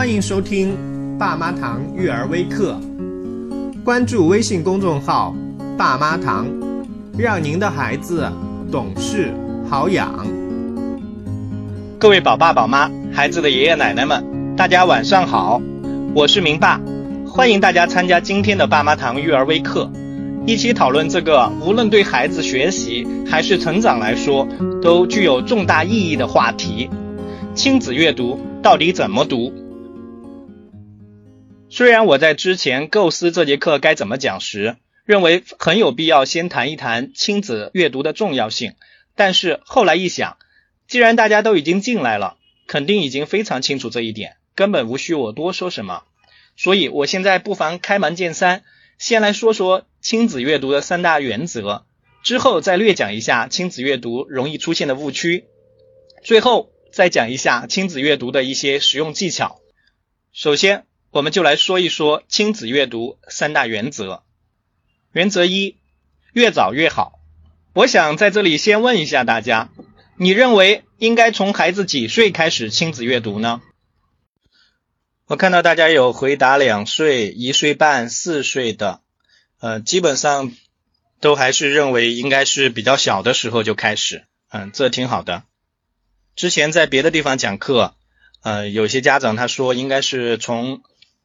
欢迎收听爸妈堂育儿微课，关注微信公众号“爸妈堂”，让您的孩子懂事好养。各位宝爸宝妈、孩子的爷爷奶奶们，大家晚上好，我是明爸，欢迎大家参加今天的爸妈堂育儿微课，一起讨论这个无论对孩子学习还是成长来说都具有重大意义的话题——亲子阅读到底怎么读？虽然我在之前构思这节课该怎么讲时，认为很有必要先谈一谈亲子阅读的重要性，但是后来一想，既然大家都已经进来了，肯定已经非常清楚这一点，根本无需我多说什么。所以，我现在不妨开门见山，先来说说亲子阅读的三大原则，之后再略讲一下亲子阅读容易出现的误区，最后再讲一下亲子阅读的一些实用技巧。首先，我们就来说一说亲子阅读三大原则。原则一，越早越好。我想在这里先问一下大家，你认为应该从孩子几岁开始亲子阅读呢？我看到大家有回答两岁、一岁半、四岁的，呃，基本上都还是认为应该是比较小的时候就开始，嗯，这挺好的。之前在别的地方讲课，呃，有些家长他说应该是从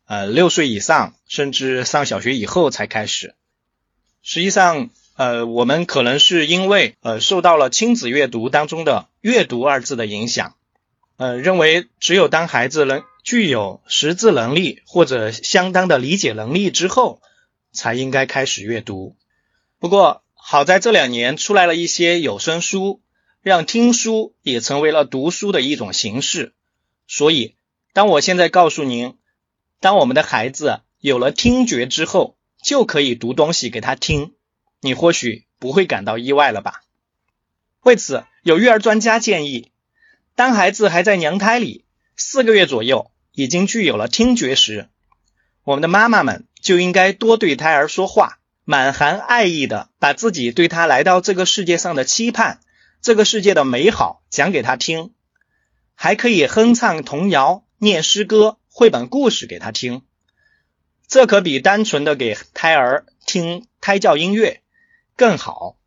呃，六岁以上，甚至上小学以后才开始。实际上，呃，我们可能是因为呃受到了亲子阅读当中的“阅读”二字的影响，呃，认为只有当孩子能具有识字能力或者相当的理解能力之后，才应该开始阅读。不过，好在这两年出来了一些有声书，让听书也成为了读书的一种形式。所以，当我现在告诉您。当我们的孩子有了听觉之后，就可以读东西给他听，你或许不会感到意外了吧？为此，有育儿专家建议，当孩子还在娘胎里四个月左右，已经具有了听觉时，我们的妈妈们就应该多对胎儿说话，满含爱意的把自己对他来到这个世界上的期盼、这个世界的美好讲给他听，还可以哼唱童谣、念诗歌。绘本故事给他听，这可比单纯的给胎儿听胎教音乐更好。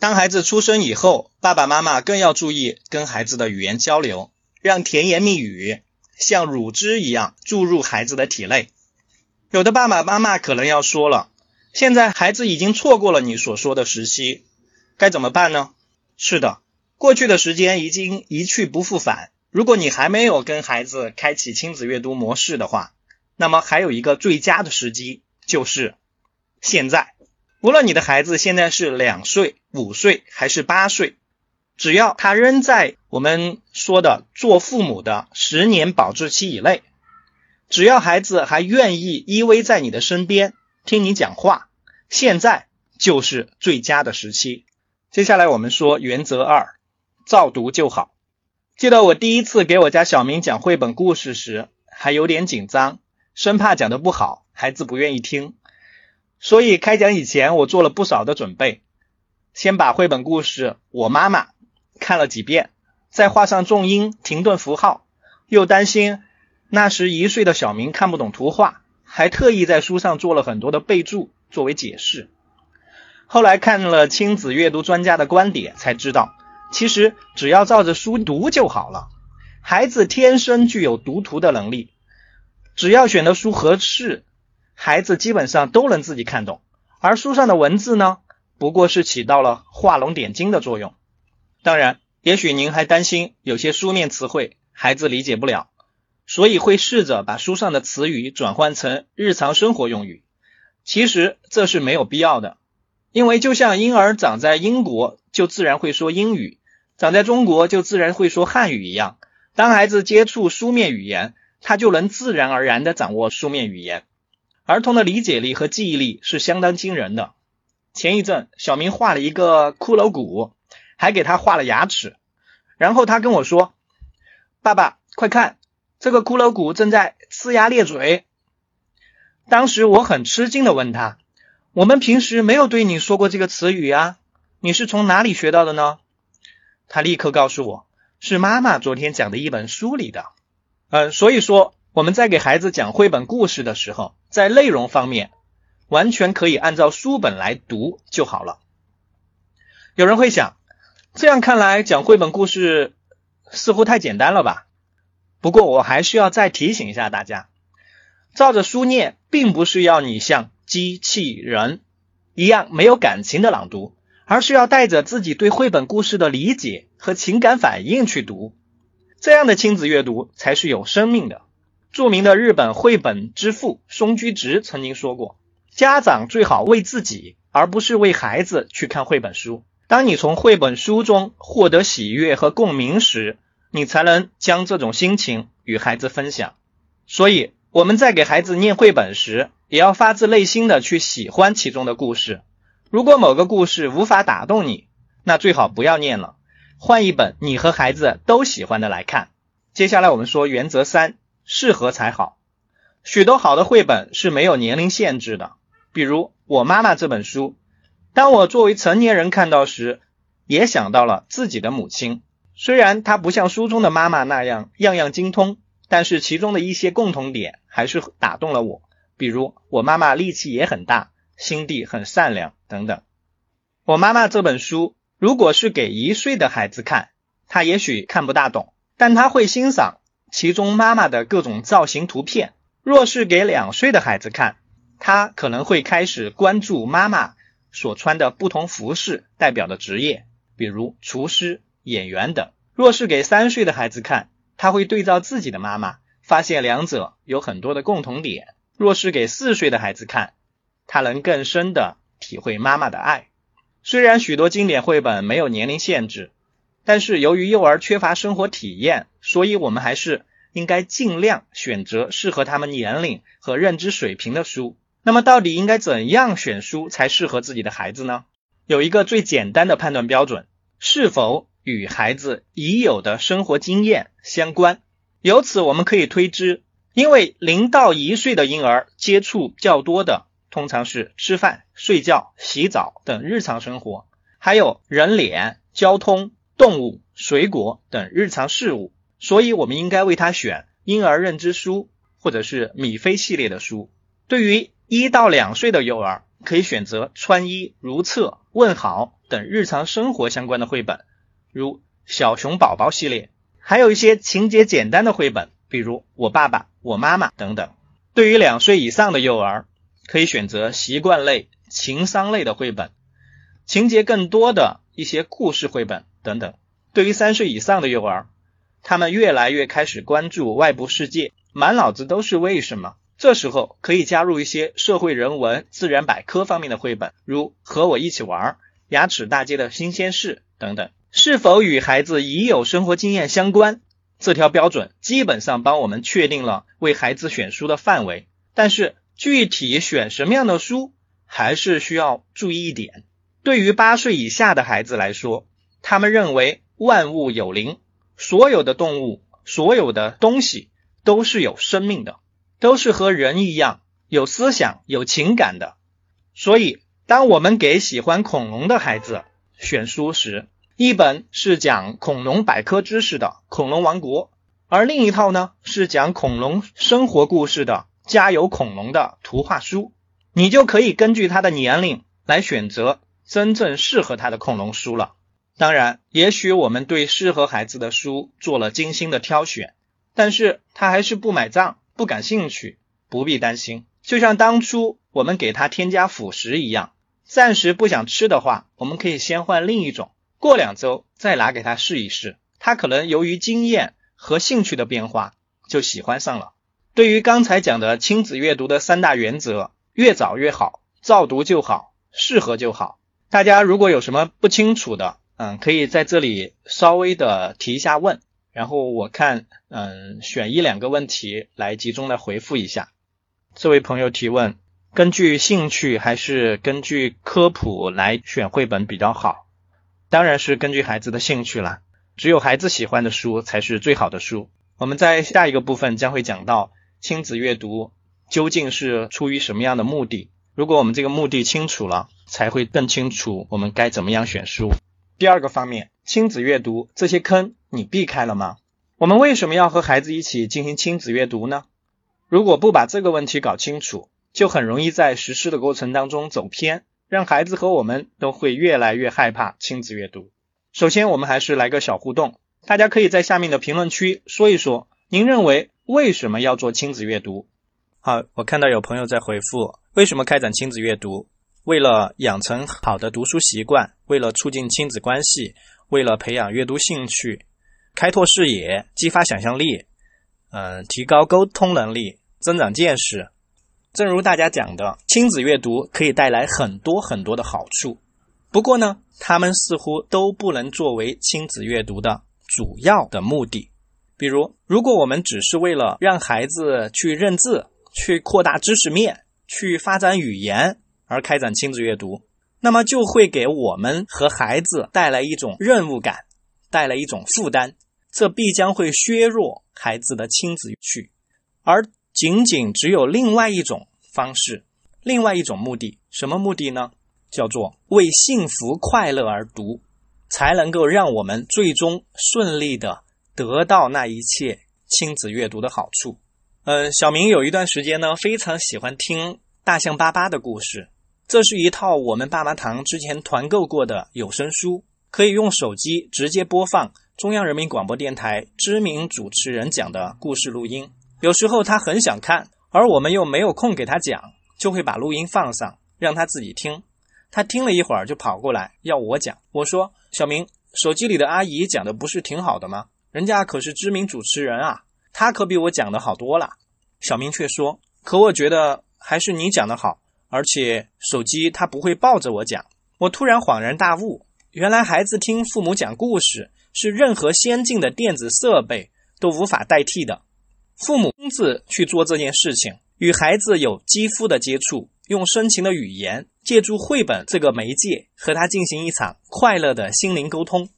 当孩子出生以后，爸爸妈妈更要注意跟孩子的语言交流，让甜言蜜语像乳汁一样注入孩子的体内。有的爸爸妈妈可能要说了，现在孩子已经错过了你所说的时期，该怎么办呢？是的，过去的时间已经一去不复返。如果你还没有跟孩子开启亲子阅读模式的话，那么还有一个最佳的时机就是现在。无论你的孩子现在是两岁、五岁还是八岁，只要他仍在我们说的做父母的十年保质期以内，只要孩子还愿意依偎在你的身边听你讲话，现在就是最佳的时期。接下来我们说原则二：照读就好。记得我第一次给我家小明讲绘本故事时，还有点紧张，生怕讲的不好，孩子不愿意听。所以开讲以前，我做了不少的准备，先把绘本故事我妈妈看了几遍，再画上重音、停顿符号。又担心那时一岁的小明看不懂图画，还特意在书上做了很多的备注作为解释。后来看了亲子阅读专家的观点，才知道。其实只要照着书读就好了。孩子天生具有读图的能力，只要选的书合适，孩子基本上都能自己看懂。而书上的文字呢，不过是起到了画龙点睛的作用。当然，也许您还担心有些书面词汇孩子理解不了，所以会试着把书上的词语转换成日常生活用语。其实这是没有必要的，因为就像婴儿长在英国就自然会说英语。长在中国就自然会说汉语一样，当孩子接触书面语言，他就能自然而然的掌握书面语言。儿童的理解力和记忆力是相当惊人的。前一阵，小明画了一个骷髅骨，还给他画了牙齿，然后他跟我说：“爸爸，快看，这个骷髅骨正在呲牙咧嘴。”当时我很吃惊的问他：“我们平时没有对你说过这个词语啊，你是从哪里学到的呢？”他立刻告诉我，是妈妈昨天讲的一本书里的。嗯，所以说我们在给孩子讲绘本故事的时候，在内容方面完全可以按照书本来读就好了。有人会想，这样看来讲绘本故事似乎太简单了吧？不过我还需要再提醒一下大家，照着书念，并不是要你像机器人一样没有感情的朗读，而是要带着自己对绘本故事的理解和情感反应去读，这样的亲子阅读才是有生命的。著名的日本绘本之父松居直曾经说过：“家长最好为自己，而不是为孩子去看绘本书。当你从绘本书中获得喜悦和共鸣时，你才能将这种心情与孩子分享。所以，我们在给孩子念绘本时，也要发自内心的去喜欢其中的故事。如果某个故事无法打动你，那最好不要念了，换一本你和孩子都喜欢的来看。接下来我们说原则三。适合才好。许多好的绘本是没有年龄限制的，比如《我妈妈》这本书。当我作为成年人看到时，也想到了自己的母亲。虽然她不像书中的妈妈那样样样精通，但是其中的一些共同点还是打动了我。比如我妈妈力气也很大，心地很善良等等。《我妈妈》这本书，如果是给一岁的孩子看，他也许看不大懂，但他会欣赏。其中妈妈的各种造型图片，若是给两岁的孩子看，他可能会开始关注妈妈所穿的不同服饰代表的职业，比如厨师、演员等。若是给三岁的孩子看，他会对照自己的妈妈，发现两者有很多的共同点。若是给四岁的孩子看，他能更深的体会妈妈的爱。虽然许多经典绘本没有年龄限制。但是由于幼儿缺乏生活体验，所以我们还是应该尽量选择适合他们年龄和认知水平的书。那么，到底应该怎样选书才适合自己的孩子呢？有一个最简单的判断标准：是否与孩子已有的生活经验相关。由此我们可以推知，因为零到一岁的婴儿接触较多的通常是吃饭、睡觉、洗澡等日常生活，还有人脸、交通。动物、水果等日常事物，所以我们应该为他选婴儿认知书或者是米菲系列的书。对于一到两岁的幼儿，可以选择穿衣、如厕、问好等日常生活相关的绘本，如小熊宝宝系列。还有一些情节简单的绘本，比如我爸爸、我妈妈等等。对于两岁以上的幼儿，可以选择习惯类、情商类的绘本，情节更多的一些故事绘本。等等，对于三岁以上的幼儿，他们越来越开始关注外部世界，满脑子都是为什么。这时候可以加入一些社会人文、自然百科方面的绘本，如《和我一起玩》《牙齿大街的新鲜事》等等。是否与孩子已有生活经验相关？这条标准基本上帮我们确定了为孩子选书的范围，但是具体选什么样的书，还是需要注意一点。对于八岁以下的孩子来说，他们认为万物有灵，所有的动物、所有的东西都是有生命的，都是和人一样有思想、有情感的。所以，当我们给喜欢恐龙的孩子选书时，一本是讲恐龙百科知识的《恐龙王国》，而另一套呢是讲恐龙生活故事的《家有恐龙》的图画书，你就可以根据他的年龄来选择真正适合他的恐龙书了。当然，也许我们对适合孩子的书做了精心的挑选，但是他还是不买账、不感兴趣，不必担心。就像当初我们给他添加辅食一样，暂时不想吃的话，我们可以先换另一种，过两周再拿给他试一试，他可能由于经验和兴趣的变化就喜欢上了。对于刚才讲的亲子阅读的三大原则，越早越好，照读就好，适合就好。大家如果有什么不清楚的，嗯，可以在这里稍微的提一下问，然后我看，嗯，选一两个问题来集中的回复一下。这位朋友提问：根据兴趣还是根据科普来选绘本比较好？当然是根据孩子的兴趣啦，只有孩子喜欢的书才是最好的书。我们在下一个部分将会讲到亲子阅读究竟是出于什么样的目的。如果我们这个目的清楚了，才会更清楚我们该怎么样选书。第二个方面，亲子阅读这些坑你避开了吗？我们为什么要和孩子一起进行亲子阅读呢？如果不把这个问题搞清楚，就很容易在实施的过程当中走偏，让孩子和我们都会越来越害怕亲子阅读。首先，我们还是来个小互动，大家可以在下面的评论区说一说，您认为为什么要做亲子阅读？好，我看到有朋友在回复，为什么开展亲子阅读？为了养成好的读书习惯，为了促进亲子关系，为了培养阅读兴趣，开拓视野，激发想象力，嗯，提高沟通能力，增长见识。正如大家讲的，亲子阅读可以带来很多很多的好处。不过呢，他们似乎都不能作为亲子阅读的主要的目的。比如，如果我们只是为了让孩子去认字、去扩大知识面、去发展语言，而开展亲子阅读，那么就会给我们和孩子带来一种任务感，带来一种负担，这必将会削弱孩子的亲子趣。而仅仅只有另外一种方式，另外一种目的，什么目的呢？叫做为幸福快乐而读，才能够让我们最终顺利的得到那一切亲子阅读的好处。嗯，小明有一段时间呢，非常喜欢听大象巴巴的故事。这是一套我们爸妈堂之前团购过的有声书，可以用手机直接播放中央人民广播电台知名主持人讲的故事录音。有时候他很想看，而我们又没有空给他讲，就会把录音放上，让他自己听。他听了一会儿就跑过来要我讲。我说：“小明，手机里的阿姨讲的不是挺好的吗？人家可是知名主持人啊，他可比我讲的好多了。”小明却说：“可我觉得还是你讲的好。”而且手机他不会抱着我讲，我突然恍然大悟，原来孩子听父母讲故事是任何先进的电子设备都无法代替的。父母亲自去做这件事情，与孩子有肌肤的接触，用深情的语言，借助绘本这个媒介和他进行一场快乐的心灵沟通。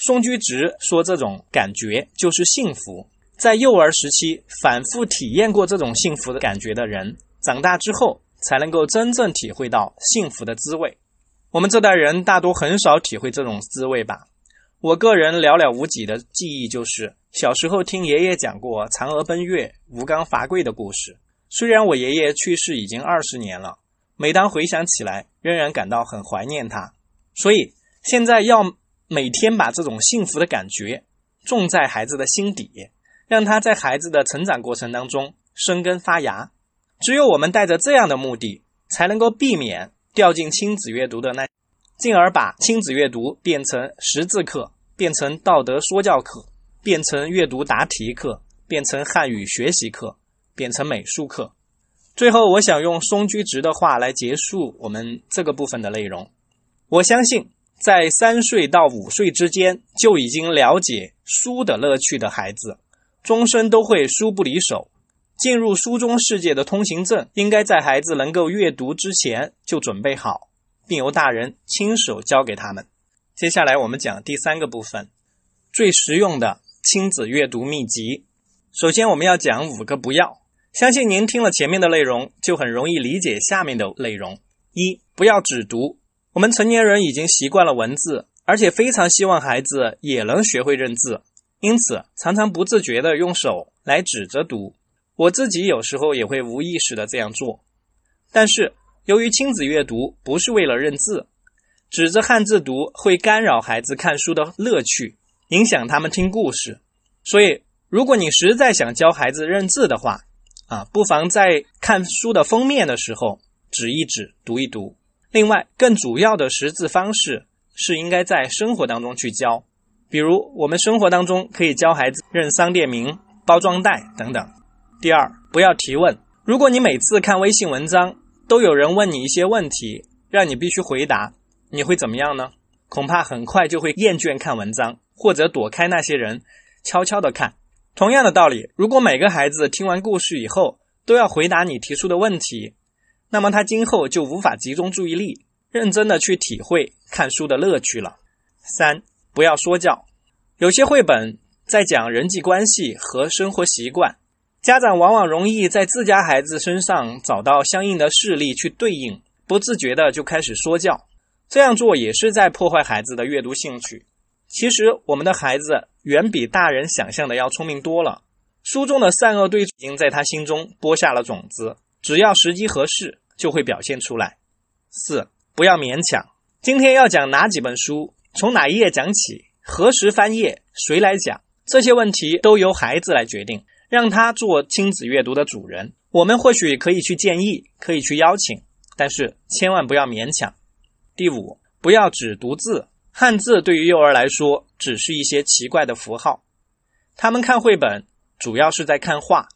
松居直说，这种感觉就是幸福。在幼儿时期反复体验过这种幸福的感觉的人，长大之后。才能够真正体会到幸福的滋味。我们这代人大多很少体会这种滋味吧？我个人寥寥无几的记忆就是小时候听爷爷讲过嫦娥奔月、吴刚伐桂的故事。虽然我爷爷去世已经二十年了，每当回想起来，仍然感到很怀念他。所以现在要每天把这种幸福的感觉种在孩子的心底，让他在孩子的成长过程当中生根发芽。只有我们带着这样的目的，才能够避免掉进亲子阅读的那，进而把亲子阅读变成识字课，变成道德说教课，变成阅读答题课，变成汉语学习课，变成美术课。最后，我想用松居直的话来结束我们这个部分的内容。我相信，在三岁到五岁之间就已经了解书的乐趣的孩子，终身都会书不离手。进入书中世界的通行证，应该在孩子能够阅读之前就准备好，并由大人亲手交给他们。接下来我们讲第三个部分，最实用的亲子阅读秘籍。首先，我们要讲五个不要。相信您听了前面的内容，就很容易理解下面的内容。一、不要只读。我们成年人已经习惯了文字，而且非常希望孩子也能学会认字，因此常常不自觉地用手来指着读。我自己有时候也会无意识的这样做，但是由于亲子阅读不是为了认字，指着汉字读会干扰孩子看书的乐趣，影响他们听故事。所以，如果你实在想教孩子认字的话，啊，不妨在看书的封面的时候指一指、读一读。另外，更主要的识字方式是应该在生活当中去教，比如我们生活当中可以教孩子认商店名、包装袋等等。第二，不要提问。如果你每次看微信文章都有人问你一些问题，让你必须回答，你会怎么样呢？恐怕很快就会厌倦看文章，或者躲开那些人，悄悄的看。同样的道理，如果每个孩子听完故事以后都要回答你提出的问题，那么他今后就无法集中注意力，认真的去体会看书的乐趣了。三，不要说教。有些绘本在讲人际关系和生活习惯。家长往往容易在自家孩子身上找到相应的事例去对应，不自觉的就开始说教。这样做也是在破坏孩子的阅读兴趣。其实，我们的孩子远比大人想象的要聪明多了。书中的善恶对已经在他心中播下了种子，只要时机合适，就会表现出来。四，不要勉强。今天要讲哪几本书？从哪一页讲起？何时翻页？谁来讲？这些问题都由孩子来决定，让他做亲子阅读的主人。我们或许可以去建议，可以去邀请，但是千万不要勉强。第五，不要只读字。汉字对于幼儿来说，只是一些奇怪的符号。他们看绘本，主要是在看画。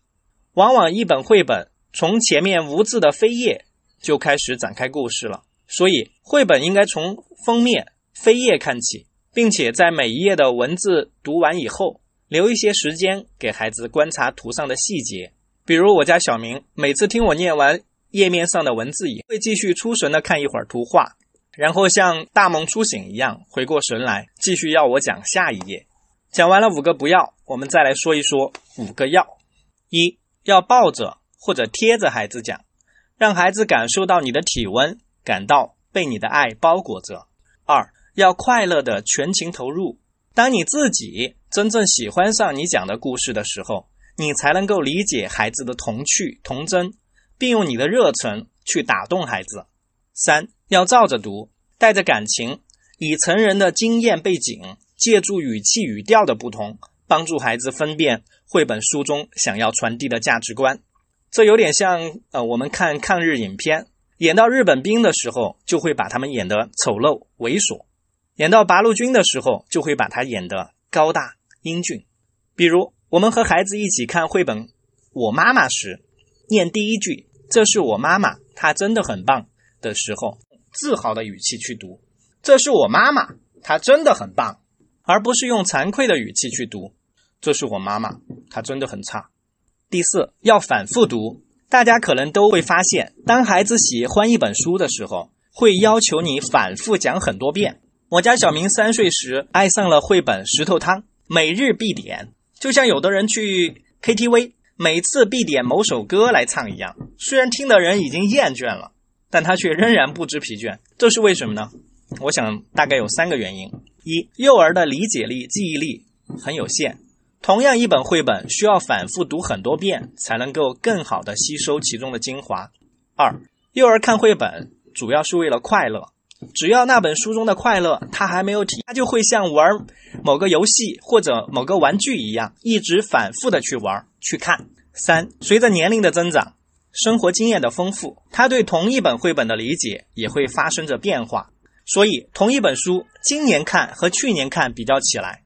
往往一本绘本从前面无字的扉页就开始展开故事了，所以绘本应该从封面、扉页看起，并且在每一页的文字读完以后，留一些时间给孩子观察图上的细节。比如我家小明，每次听我念完页面上的文字以后，会继续出神的看一会儿图画。然后像大梦初醒一样回过神来，继续要我讲下一页。讲完了五个不要，我们再来说一说五个要：一要抱着或者贴着孩子讲，让孩子感受到你的体温，感到被你的爱包裹着；二要快乐的全情投入，当你自己真正喜欢上你讲的故事的时候，你才能够理解孩子的童趣童真，并用你的热忱去打动孩子；三。要照着读，带着感情，以成人的经验背景，借助语气语调的不同，帮助孩子分辨绘本书中想要传递的价值观。这有点像呃，我们看抗日影片，演到日本兵的时候，就会把他们演得丑陋猥琐；演到八路军的时候，就会把他演得高大英俊。比如，我们和孩子一起看绘本《我妈妈》时，念第一句“这是我妈妈，她真的很棒”的时候。自豪的语气去读，这是我妈妈，她真的很棒，而不是用惭愧的语气去读，这是我妈妈，她真的很差。第四，要反复读。大家可能都会发现，当孩子喜欢一本书的时候，会要求你反复讲很多遍。我家小明三岁时爱上了绘本《石头汤》，每日必点，就像有的人去 KTV，每次必点某首歌来唱一样。虽然听的人已经厌倦了。但他却仍然不知疲倦，这是为什么呢？我想大概有三个原因：一、幼儿的理解力、记忆力很有限，同样一本绘本需要反复读很多遍才能够更好的吸收其中的精华；二、幼儿看绘本主要是为了快乐，只要那本书中的快乐他还没有体，他就会像玩某个游戏或者某个玩具一样，一直反复的去玩去看；三、随着年龄的增长。生活经验的丰富，他对同一本绘本的理解也会发生着变化。所以，同一本书今年看和去年看比较起来，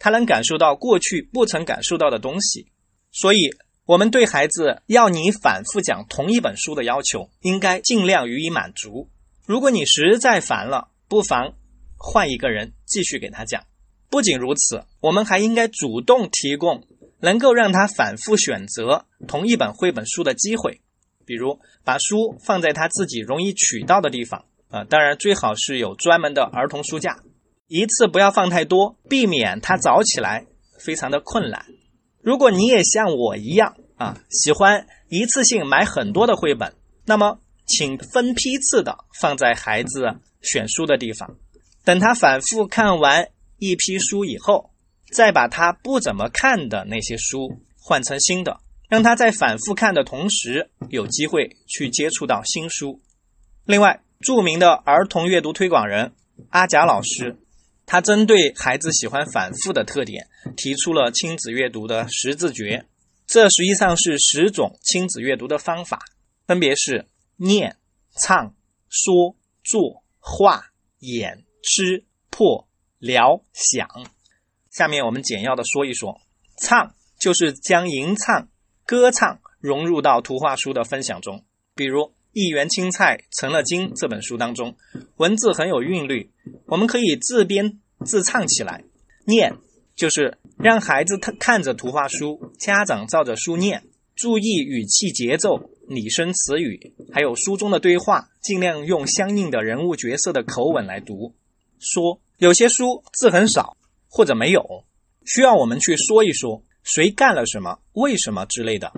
他能感受到过去不曾感受到的东西。所以，我们对孩子要你反复讲同一本书的要求，应该尽量予以满足。如果你实在烦了，不妨换一个人继续给他讲。不仅如此，我们还应该主动提供。能够让他反复选择同一本绘本书的机会，比如把书放在他自己容易取到的地方啊，当然最好是有专门的儿童书架，一次不要放太多，避免他找起来非常的困难。如果你也像我一样啊，喜欢一次性买很多的绘本，那么请分批次的放在孩子选书的地方，等他反复看完一批书以后。再把他不怎么看的那些书换成新的，让他在反复看的同时，有机会去接触到新书。另外，著名的儿童阅读推广人阿贾老师，他针对孩子喜欢反复的特点，提出了亲子阅读的十字诀。这实际上是十种亲子阅读的方法，分别是念、唱、说、做、画、演、吃、破、聊、想。下面我们简要的说一说，唱就是将吟唱、歌唱融入到图画书的分享中。比如《一园青菜成了精》这本书当中，文字很有韵律，我们可以自编自唱起来。念就是让孩子看看着图画书，家长照着书念，注意语气、节奏、拟声词语，还有书中的对话，尽量用相应的人物角色的口吻来读。说有些书字很少。或者没有，需要我们去说一说谁干了什么、为什么之类的，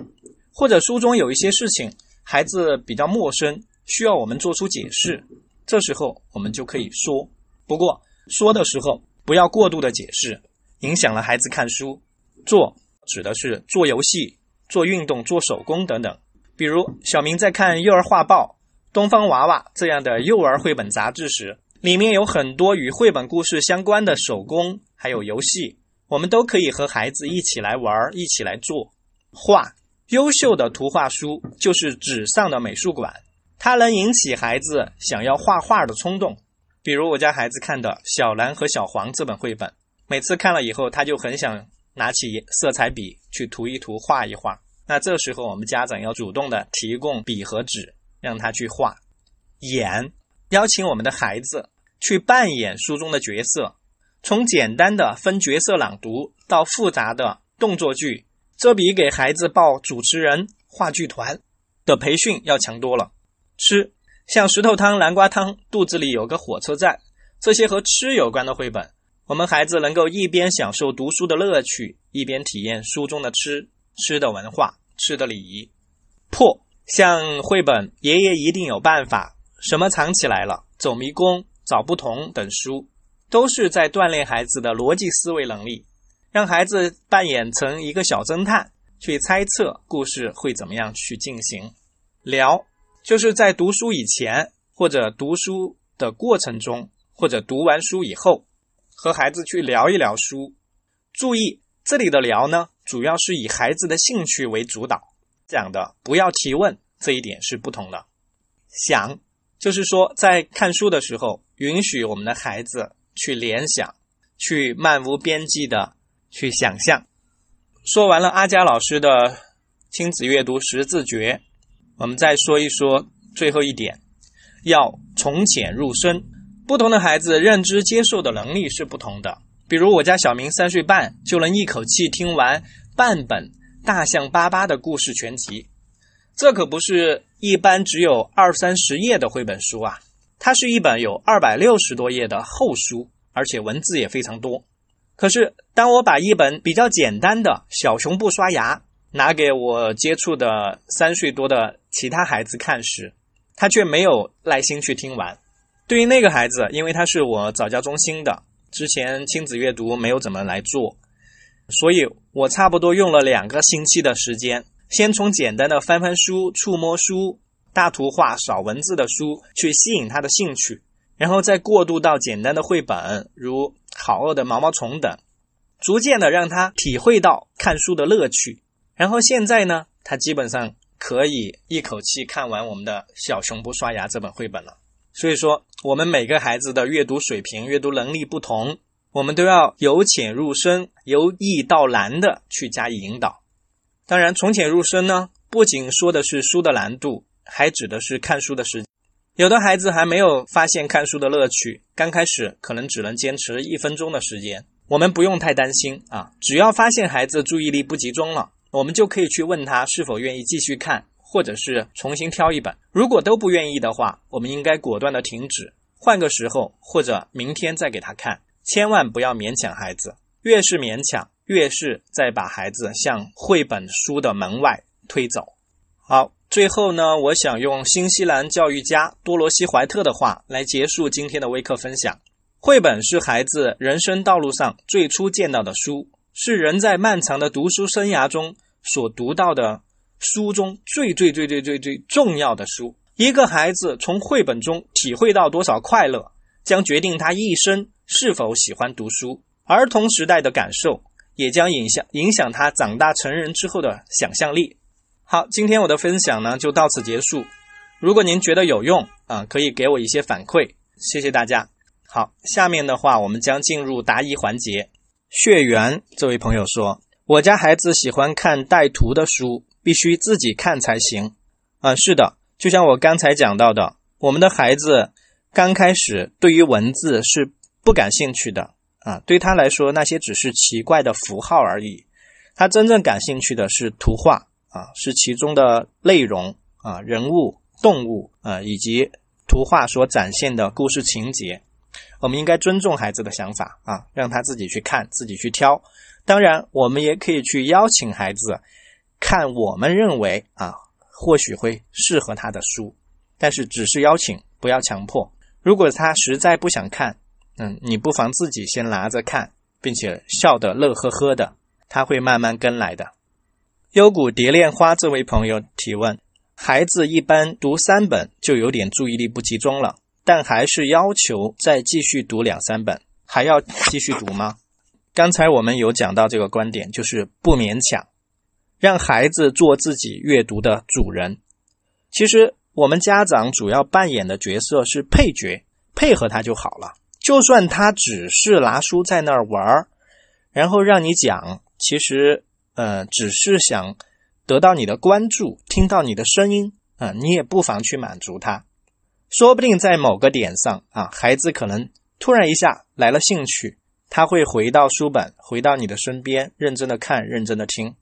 或者书中有一些事情孩子比较陌生，需要我们做出解释，这时候我们就可以说。不过说的时候不要过度的解释，影响了孩子看书。做指的是做游戏、做运动、做手工等等。比如小明在看《幼儿画报》《东方娃娃》这样的幼儿绘本杂志时，里面有很多与绘本故事相关的手工，还有游戏，我们都可以和孩子一起来玩，一起来做画。优秀的图画书就是纸上的美术馆，它能引起孩子想要画画的冲动。比如我家孩子看的《小蓝和小黄》这本绘本，每次看了以后，他就很想拿起色彩笔去涂一涂、画一画。那这时候我们家长要主动的提供笔和纸，让他去画。演，邀请我们的孩子去扮演书中的角色，从简单的分角色朗读到复杂的动作剧。这比给孩子报主持人、话剧团的培训要强多了。吃，像石头汤、南瓜汤，肚子里有个火车站，这些和吃有关的绘本，我们孩子能够一边享受读书的乐趣，一边体验书中的吃吃的文化、吃的礼仪。破，像绘本《爷爷一定有办法》、什么藏起来了、走迷宫、找不同等书，都是在锻炼孩子的逻辑思维能力。让孩子扮演成一个小侦探，去猜测故事会怎么样去进行。聊，就是在读书以前，或者读书的过程中，或者读完书以后，和孩子去聊一聊书。注意，这里的聊呢，主要是以孩子的兴趣为主导，讲的不要提问，这一点是不同的。想，就是说在看书的时候，允许我们的孩子去联想，去漫无边际的。去想象。说完了阿佳老师的亲子阅读十字诀，我们再说一说最后一点，要从浅入深。不同的孩子认知接受的能力是不同的。比如我家小明三岁半就能一口气听完半本《大象巴巴》的故事全集，这可不是一般只有二三十页的绘本书啊，它是一本有二百六十多页的厚书，而且文字也非常多。可是，当我把一本比较简单的《小熊不刷牙》拿给我接触的三岁多的其他孩子看时，他却没有耐心去听完。对于那个孩子，因为他是我早教中心的，之前亲子阅读没有怎么来做，所以我差不多用了两个星期的时间，先从简单的翻翻书、触摸书、大图画、少文字的书去吸引他的兴趣，然后再过渡到简单的绘本，如。好饿的毛毛虫等，逐渐的让他体会到看书的乐趣。然后现在呢，他基本上可以一口气看完我们的《小熊不刷牙》这本绘本了。所以说，我们每个孩子的阅读水平、阅读能力不同，我们都要由浅入深、由易到难的去加以引导。当然，从浅入深呢，不仅说的是书的难度，还指的是看书的时。有的孩子还没有发现看书的乐趣，刚开始可能只能坚持一分钟的时间。我们不用太担心啊，只要发现孩子注意力不集中了，我们就可以去问他是否愿意继续看，或者是重新挑一本。如果都不愿意的话，我们应该果断的停止，换个时候或者明天再给他看。千万不要勉强孩子，越是勉强，越是在把孩子向绘本书的门外推走。好。最后呢，我想用新西兰教育家多罗西·怀特的话来结束今天的微课分享：绘本是孩子人生道路上最初见到的书，是人在漫长的读书生涯中所读到的书中最最最最最最重要的书。一个孩子从绘本中体会到多少快乐，将决定他一生是否喜欢读书。儿童时代的感受，也将影响影响他长大成人之后的想象力。好，今天我的分享呢就到此结束。如果您觉得有用啊，可以给我一些反馈，谢谢大家。好，下面的话我们将进入答疑环节。血缘这位朋友说，我家孩子喜欢看带图的书，必须自己看才行。啊，是的，就像我刚才讲到的，我们的孩子刚开始对于文字是不感兴趣的啊，对他来说那些只是奇怪的符号而已，他真正感兴趣的是图画。啊，是其中的内容啊，人物、动物啊，以及图画所展现的故事情节，我们应该尊重孩子的想法啊，让他自己去看，自己去挑。当然，我们也可以去邀请孩子看我们认为啊，或许会适合他的书，但是只是邀请，不要强迫。如果他实在不想看，嗯，你不妨自己先拿着看，并且笑得乐呵呵的。他会慢慢跟来的。幽谷蝶恋花这位朋友提问：孩子一般读三本就有点注意力不集中了，但还是要求再继续读两三本，还要继续读吗？刚才我们有讲到这个观点，就是不勉强，让孩子做自己阅读的主人。其实我们家长主要扮演的角色是配角，配合他就好了。就算他只是拿书在那儿玩儿然后让你讲，其实呃只是想得到你的关注，听到你的声音啊，你也不妨去满足他。说不定在某个点上啊，孩子可能突然一下来了兴趣。他会回到书本，回到你的身边，认真的看，认真的听。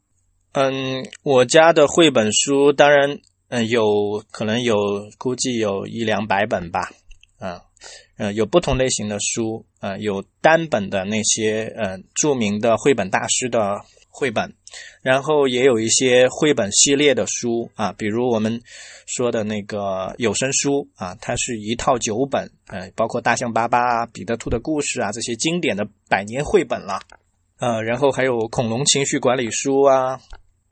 嗯，我家的绘本书，当然，嗯，有可能有，估计有一两百本吧。嗯，有不同类型的书，呃，有单本的那些，呃，著名的绘本大师的。绘本，然后也有一些绘本系列的书啊，比如我们说的那个有声书啊，它是一套九本，呃，包括大象巴巴、彼得兔的故事啊这些经典的百年绘本了，呃，然后还有恐龙情绪管理书啊，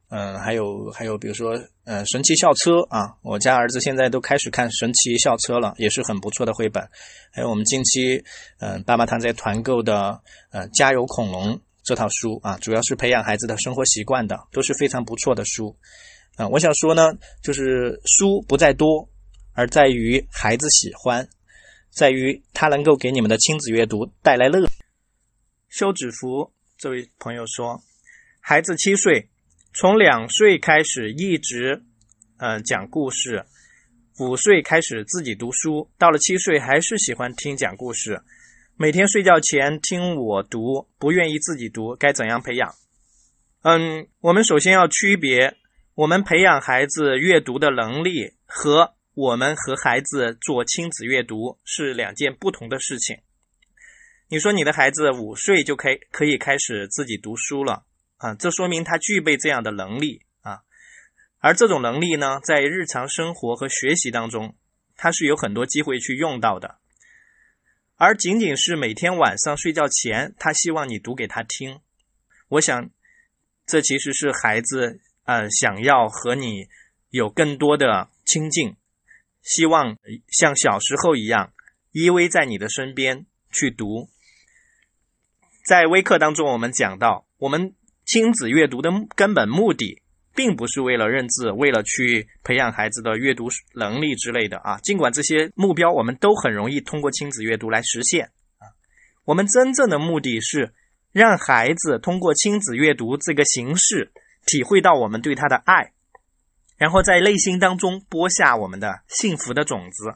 嗯，还有还有比如说呃神奇校车啊，我家儿子现在都开始看神奇校车了，也是很不错的绘本，还有我们近期嗯爸爸他在团购的呃加油恐龙。这套书啊，主要是培养孩子的生活习惯的，都是非常不错的书。啊，我想说呢，就是书不在多，而在于孩子喜欢，在于他能够给你们的亲子阅读带来乐。休止符这位朋友说，孩子七岁，从两岁开始一直，呃，讲故事，五岁开始自己读书，到了七岁还是喜欢听讲故事。每天睡觉前听我读，不愿意自己读，该怎样培养？嗯，我们首先要区别我们培养孩子阅读的能力和我们和孩子做亲子阅读是两件不同的事情。你说你的孩子五岁就可以可以开始自己读书了啊，这说明他具备这样的能力啊，而这种能力呢，在日常生活和学习当中，他是有很多机会去用到的。而仅仅是每天晚上睡觉前，他希望你读给他听。我想，这其实是孩子呃想要和你有更多的亲近，希望像小时候一样依偎在你的身边去读。在微课当中，我们讲到，我们亲子阅读的根本目的。并不是为了认字，为了去培养孩子的阅读能力之类的啊。尽管这些目标我们都很容易通过亲子阅读来实现啊，我们真正的目的是让孩子通过亲子阅读这个形式体会到我们对他的爱，然后在内心当中播下我们的幸福的种子。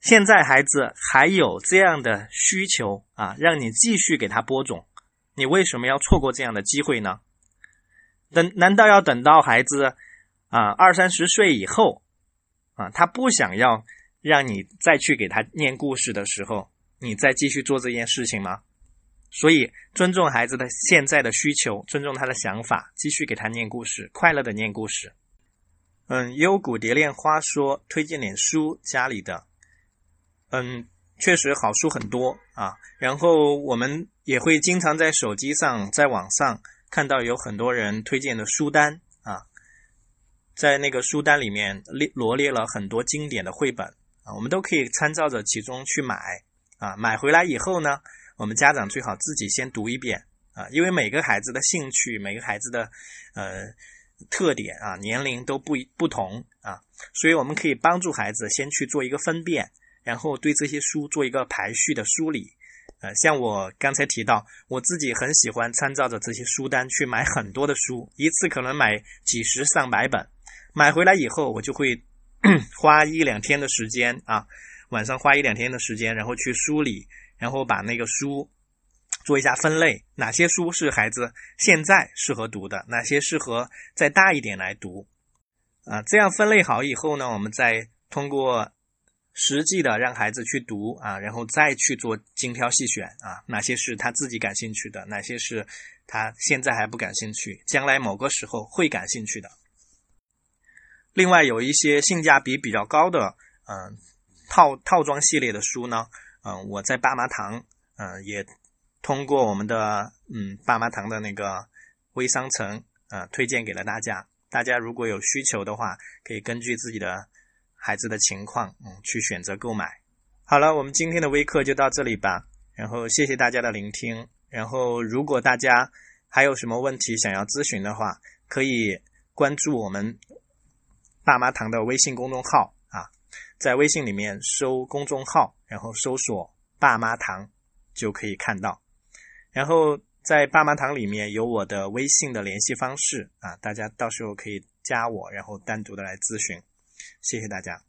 现在孩子还有这样的需求啊，让你继续给他播种，你为什么要错过这样的机会呢？等？难道要等到孩子啊二三十岁以后啊，他不想要让你再去给他念故事的时候，你再继续做这件事情吗？所以尊重孩子的现在的需求，尊重他的想法，继续给他念故事，快乐的念故事。嗯，幽谷蝶恋花说推荐点书，家里的，嗯，确实好书很多啊。然后我们也会经常在手机上，在网上。看到有很多人推荐的书单啊，在那个书单里面列罗列了很多经典的绘本啊，我们都可以参照着其中去买啊。买回来以后呢，我们家长最好自己先读一遍啊，因为每个孩子的兴趣、每个孩子的呃特点啊、年龄都不不同啊，所以我们可以帮助孩子先去做一个分辨，然后对这些书做一个排序的梳理。呃，像我刚才提到，我自己很喜欢参照着这些书单去买很多的书，一次可能买几十上百本。买回来以后，我就会 花一两天的时间啊，晚上花一两天的时间，然后去梳理，然后把那个书做一下分类，哪些书是孩子现在适合读的，哪些适合再大一点来读啊。这样分类好以后呢，我们再通过。实际的让孩子去读啊，然后再去做精挑细选啊，哪些是他自己感兴趣的，哪些是他现在还不感兴趣，将来某个时候会感兴趣的。另外有一些性价比比较高的，嗯，套套装系列的书呢，嗯，我在爸妈堂，嗯，也通过我们的嗯爸妈堂的那个微商城啊推荐给了大家。大家如果有需求的话，可以根据自己的孩子的情况，嗯，去选择购买。好了，我们今天的微课就到这里吧。然后谢谢大家的聆听。然后如果大家还有什么问题想要咨询的话，可以关注我们爸妈堂的微信公众号啊，在微信里面搜公众号，然后搜索“爸妈堂”就可以看到。然后在爸妈堂里面有我的微信的联系方式啊，大家到时候可以加我，然后单独的来咨询。谢谢大家。